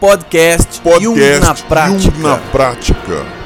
Podcast, Podcast Jung na prática. Jung na prática.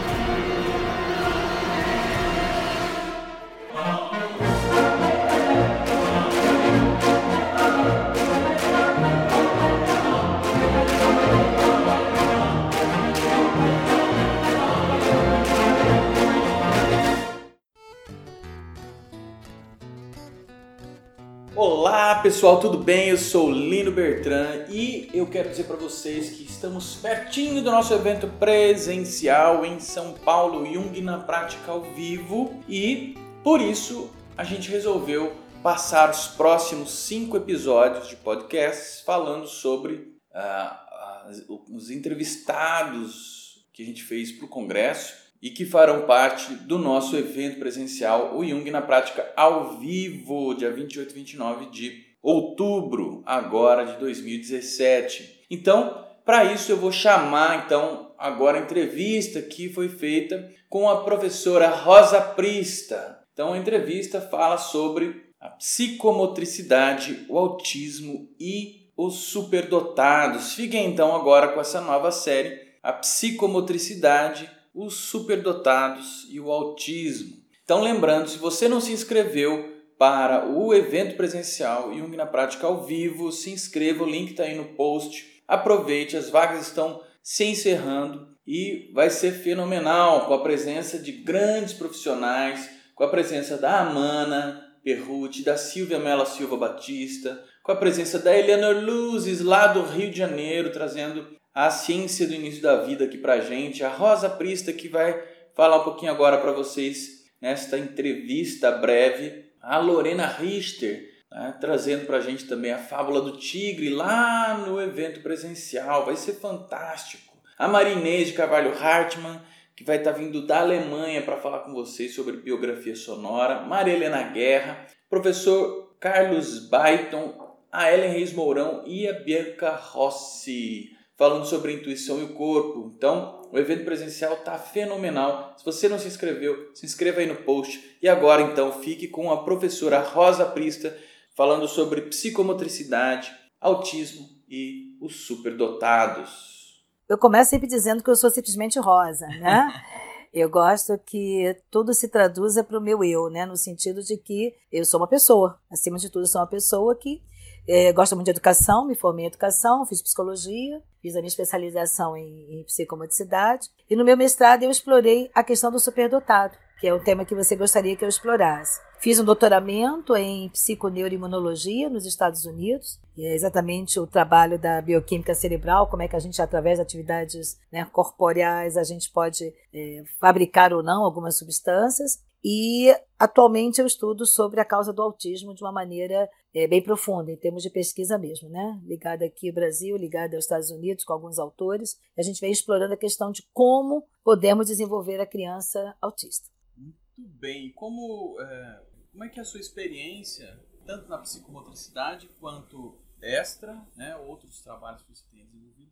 Olá pessoal, tudo bem? Eu sou Lino Bertrand e eu quero dizer para vocês que estamos pertinho do nosso evento presencial em São Paulo, Jung na Prática ao vivo e por isso a gente resolveu passar os próximos cinco episódios de podcasts falando sobre as- os entrevistados que a gente fez para o Congresso e que farão parte do nosso evento presencial, o Jung na Prática ao vivo, dia 28 e 29 de outubro, agora de 2017. Então, para isso eu vou chamar então agora a entrevista que foi feita com a professora Rosa Prista. Então, a entrevista fala sobre a psicomotricidade, o autismo e os superdotados. Fiquem então agora com essa nova série, a psicomotricidade, os superdotados e o autismo. Então, lembrando, se você não se inscreveu para o evento presencial Jung na Prática ao vivo, se inscreva, o link está aí no post. Aproveite, as vagas estão se encerrando e vai ser fenomenal com a presença de grandes profissionais, com a presença da Amana Perruti, da Silvia Mela Silva Batista, com a presença da Eleanor Luzes lá do Rio de Janeiro, trazendo a ciência do início da vida aqui pra gente, a Rosa Prista que vai falar um pouquinho agora para vocês nesta entrevista breve, a Lorena Richter, né, trazendo pra gente também a Fábula do Tigre lá no evento presencial, vai ser fantástico. A Marinês de Carvalho Hartmann, que vai estar vindo da Alemanha para falar com vocês sobre biografia sonora, Maria Helena Guerra, professor Carlos Baiton, a Ellen Reis Mourão e a Bianca Rossi falando sobre intuição e o corpo. Então, o evento presencial tá fenomenal. Se você não se inscreveu, se inscreva aí no post. E agora, então, fique com a professora Rosa Prista falando sobre psicomotricidade, autismo e os superdotados. Eu começo sempre dizendo que eu sou simplesmente rosa, né? Eu gosto que tudo se traduza para o meu eu, né? No sentido de que eu sou uma pessoa. Acima de tudo, eu sou uma pessoa que eh, gosta muito de educação, me formei em educação, fiz psicologia, fiz a minha especialização em, em psicomotricidade. E no meu mestrado eu explorei a questão do superdotado, que é o tema que você gostaria que eu explorasse. Fiz um doutoramento em psiconeuroimunologia nos Estados Unidos, e é exatamente o trabalho da bioquímica cerebral, como é que a gente, através de atividades né, corporeais, a gente pode é, fabricar ou não algumas substâncias. E atualmente eu estudo sobre a causa do autismo de uma maneira é, bem profunda, em termos de pesquisa mesmo, né? Ligada aqui ao Brasil, ligada aos Estados Unidos, com alguns autores. A gente vem explorando a questão de como podemos desenvolver a criança autista. Muito bem. Como, é, como é que é a sua experiência, tanto na psicomotricidade quanto extra, né, outros trabalhos que você tem desenvolvido,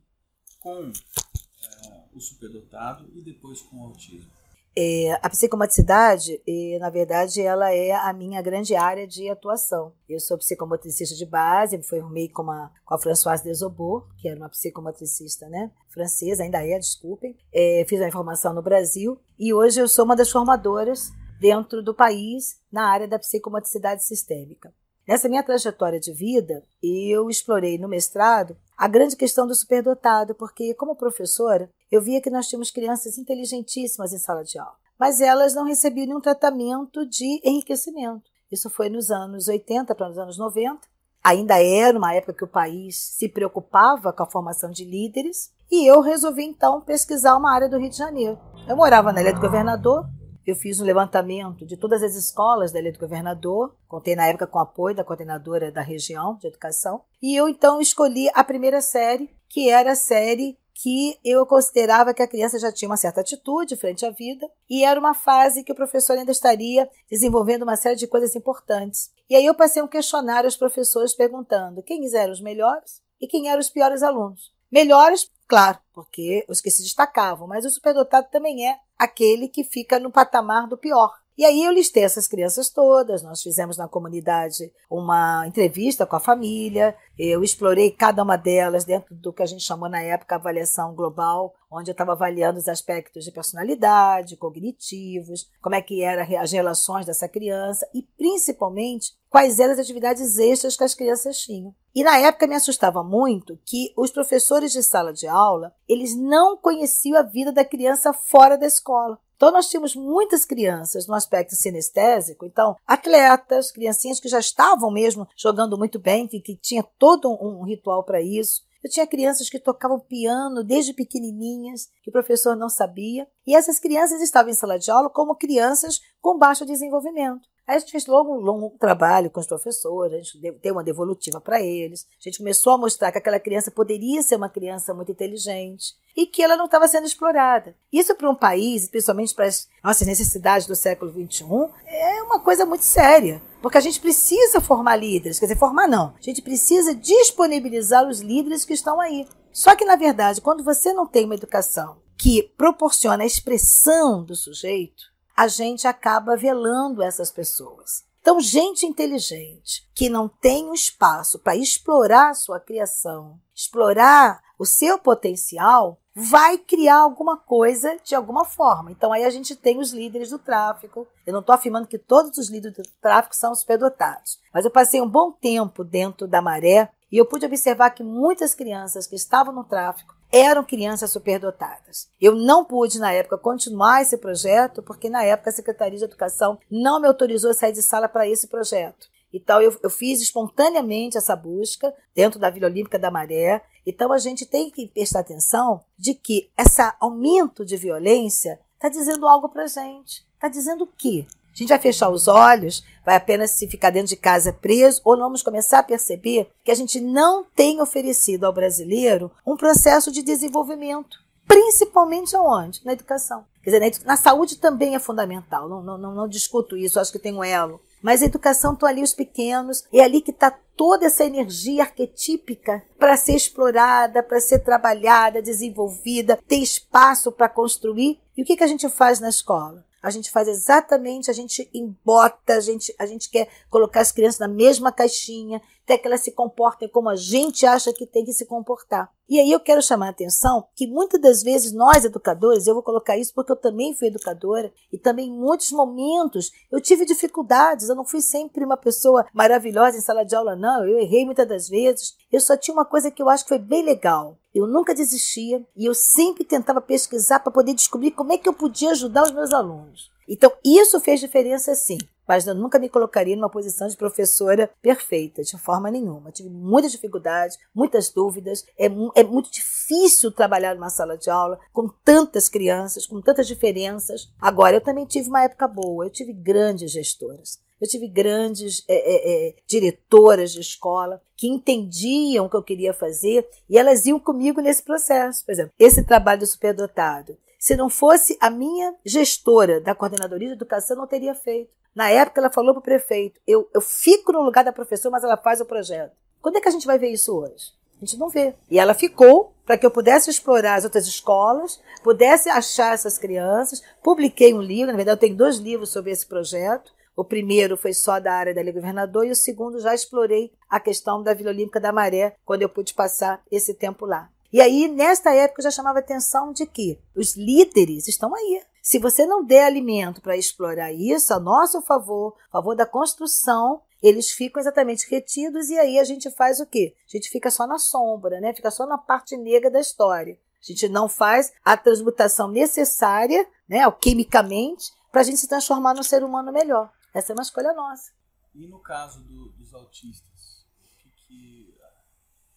com é, o superdotado e depois com o autismo? É, a psicomotricidade, é, na verdade, ela é a minha grande área de atuação. Eu sou psicomotricista de base, me formei com a, com a Françoise Desobot, que era uma psicomotricista né, francesa, ainda é, desculpem. É, fiz a formação no Brasil e hoje eu sou uma das formadoras dentro do país na área da psicomotricidade sistêmica. Nessa minha trajetória de vida, eu explorei no mestrado a grande questão do superdotado, porque, como professora, eu via que nós tínhamos crianças inteligentíssimas em sala de aula, mas elas não recebiam nenhum tratamento de enriquecimento. Isso foi nos anos 80 para os anos 90. Ainda era uma época que o país se preocupava com a formação de líderes, e eu resolvi então pesquisar uma área do Rio de Janeiro. Eu morava na Ilha do Governador, eu fiz um levantamento de todas as escolas da Ilha do Governador, contei na época com o apoio da coordenadora da região de educação, e eu então escolhi a primeira série, que era a série que eu considerava que a criança já tinha uma certa atitude frente à vida e era uma fase que o professor ainda estaria desenvolvendo uma série de coisas importantes. E aí eu passei um questionário aos professores perguntando quem eram os melhores e quem eram os piores alunos. Melhores, claro, porque os que se destacavam, mas o superdotado também é aquele que fica no patamar do pior. E aí eu listei essas crianças todas, nós fizemos na comunidade uma entrevista com a família, eu explorei cada uma delas dentro do que a gente chamou na época avaliação global, onde eu estava avaliando os aspectos de personalidade, cognitivos, como é que eram as relações dessa criança e principalmente quais eram as atividades extras que as crianças tinham. E na época me assustava muito que os professores de sala de aula, eles não conheciam a vida da criança fora da escola. Então, nós tínhamos muitas crianças no aspecto sinestésico, então, atletas, criancinhas que já estavam mesmo jogando muito bem, que, que tinha todo um, um ritual para isso. Eu tinha crianças que tocavam piano desde pequenininhas, que o professor não sabia, e essas crianças estavam em sala de aula como crianças com baixo desenvolvimento. Aí a gente fez logo um longo trabalho com os professores, a gente deu uma devolutiva para eles. A gente começou a mostrar que aquela criança poderia ser uma criança muito inteligente e que ela não estava sendo explorada. Isso para um país, principalmente para as nossas necessidades do século XXI, é uma coisa muito séria. Porque a gente precisa formar líderes, quer dizer, formar não. A gente precisa disponibilizar os líderes que estão aí. Só que, na verdade, quando você não tem uma educação que proporciona a expressão do sujeito, a gente acaba velando essas pessoas. Então, gente inteligente que não tem o espaço para explorar sua criação, explorar o seu potencial, vai criar alguma coisa de alguma forma. Então aí a gente tem os líderes do tráfico. Eu não estou afirmando que todos os líderes do tráfico são superdotados, mas eu passei um bom tempo dentro da maré e eu pude observar que muitas crianças que estavam no tráfico eram crianças superdotadas. Eu não pude, na época, continuar esse projeto, porque na época a Secretaria de Educação não me autorizou a sair de sala para esse projeto. Então, eu, eu, fiz espontaneamente essa busca dentro da Vila Olímpica da Maré. Então, a gente tem que prestar atenção de que esse aumento de violência está dizendo algo para gente. Está dizendo o quê? A gente vai fechar os olhos, vai apenas se ficar dentro de casa preso, ou vamos começar a perceber que a gente não tem oferecido ao brasileiro um processo de desenvolvimento, principalmente aonde? Na educação. Quer dizer, na, saúde também é fundamental, não, não, não, não discuto isso, acho que tem um elo. Mas a educação estão ali os pequenos, é ali que está toda essa energia arquetípica para ser explorada, para ser trabalhada, desenvolvida, ter espaço para construir. E o que, que a gente faz na escola? A gente faz exatamente, a gente embota, a gente, a gente quer colocar as crianças na mesma caixinha, até que elas se comportem como a gente acha que tem que se comportar. E aí eu quero chamar a atenção que muitas das vezes nós educadores, eu vou colocar isso porque eu também fui educadora e também em muitos momentos eu tive dificuldades, eu não fui sempre uma pessoa maravilhosa em sala de aula não, eu errei muitas das vezes. Eu só tinha uma coisa que eu acho que foi bem legal. Eu nunca desistia e eu sempre tentava pesquisar para poder descobrir como é que eu podia ajudar os meus alunos. Então, isso fez diferença sim mas eu nunca me colocaria numa posição de professora perfeita, de forma nenhuma. tive muitas dificuldades, muitas dúvidas. É, é muito difícil trabalhar numa sala de aula com tantas crianças, com tantas diferenças. Agora, eu também tive uma época boa, eu tive grandes gestoras. Eu tive grandes é, é, é, diretoras de escola que entendiam o que eu queria fazer e elas iam comigo nesse processo. Por exemplo, esse trabalho do superdotado. Se não fosse a minha gestora da coordenadoria de educação, não teria feito. Na época, ela falou para o prefeito: eu, eu fico no lugar da professora, mas ela faz o projeto. Quando é que a gente vai ver isso hoje? A gente não vê. E ela ficou para que eu pudesse explorar as outras escolas, pudesse achar essas crianças. Publiquei um livro, na verdade, eu tenho dois livros sobre esse projeto. O primeiro foi só da área da Lei Governador e o segundo já explorei a questão da Vila Olímpica da Maré, quando eu pude passar esse tempo lá. E aí, nesta época, eu já chamava atenção de que os líderes estão aí. Se você não der alimento para explorar isso a nosso favor, a favor da construção, eles ficam exatamente retidos e aí a gente faz o quê? A gente fica só na sombra, né? Fica só na parte negra da história. A gente não faz a transmutação necessária, né, alquimicamente, para a gente se transformar num ser humano melhor. Essa é uma escolha nossa. E no caso do, dos autistas, que, que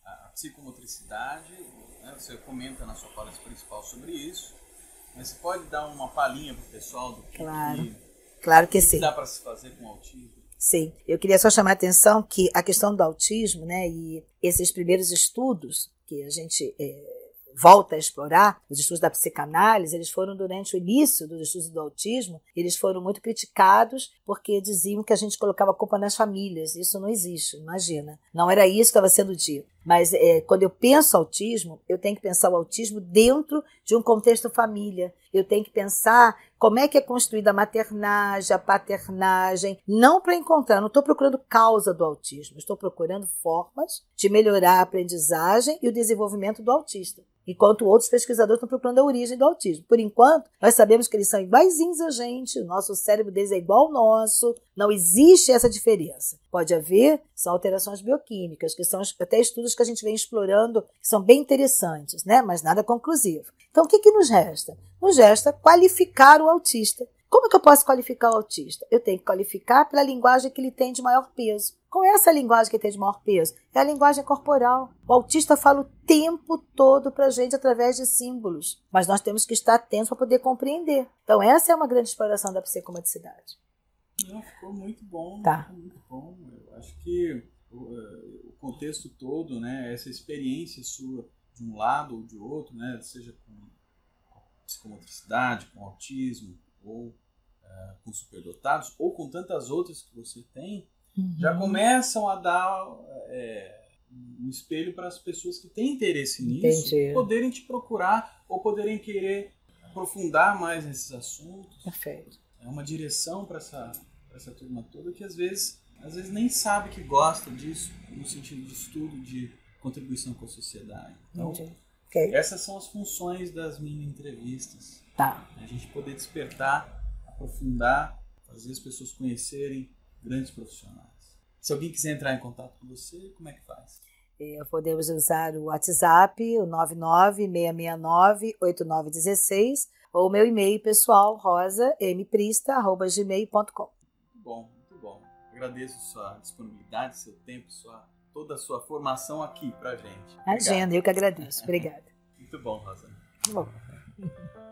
a, a psicomotricidade, né, você comenta na sua palestra principal sobre isso, mas pode dar uma palhinha para o pessoal do que, claro. que, claro que, que sim. dá para se fazer com o autismo? Sim, eu queria só chamar a atenção que a questão do autismo, né, e esses primeiros estudos que a gente é, volta a explorar, os estudos da psicanálise, eles foram durante o início dos estudos do autismo, eles foram muito criticados porque diziam que a gente colocava a culpa nas famílias. Isso não existe, imagina. Não era isso que estava sendo dito. Mas é, quando eu penso autismo, eu tenho que pensar o autismo dentro de um contexto família. Eu tenho que pensar como é que é construída a maternagem, a paternagem, não para encontrar, não estou procurando causa do autismo, estou procurando formas de melhorar a aprendizagem e o desenvolvimento do autista enquanto outros pesquisadores estão procurando a origem do autismo. Por enquanto, nós sabemos que eles são iguaizinhos a gente, o nosso cérebro deles é igual ao nosso, não existe essa diferença. Pode haver, são alterações bioquímicas, que são até estudos que a gente vem explorando, que são bem interessantes, né? mas nada conclusivo. Então, o que, que nos resta? Nos resta qualificar o autista. Como que eu posso qualificar o autista? Eu tenho que qualificar pela linguagem que ele tem de maior peso. Qual é essa linguagem que tem de maior peso? É a linguagem corporal. O autista fala o tempo todo para a gente através de símbolos, mas nós temos que estar atentos para poder compreender. Então, essa é uma grande exploração da psicomaticidade. Não, ficou muito bom. Tá. muito bom. Eu acho que o, eh, o, contexto todo, né, essa experiência sua de um lado ou de outro, né, seja com psicomotricidade, com autismo, ou uh, com superdotados, ou com tantas outras que você tem, uhum. já começam a dar é, um espelho para as pessoas que têm interesse nisso Entendi. poderem te procurar ou poderem querer aprofundar mais nesses assuntos. Perfeito. É uma direção para essa, essa turma toda que às vezes, às vezes nem sabe que gosta disso, no sentido de estudo, de contribuição com a sociedade. Então, okay. essas são as funções das mini entrevistas. Tá. A gente poder despertar, aprofundar, fazer as pessoas conhecerem grandes profissionais. Se alguém quiser entrar em contato com você, como é que faz? É, podemos usar o WhatsApp, o 996698916, ou o meu e-mail pessoal, rosamprista.gmail.com. Bom. Agradeço sua disponibilidade, seu tempo, sua, toda a sua formação aqui pra gente. Agenda, eu que agradeço. Obrigada. muito bom, Rosa. Muito bom.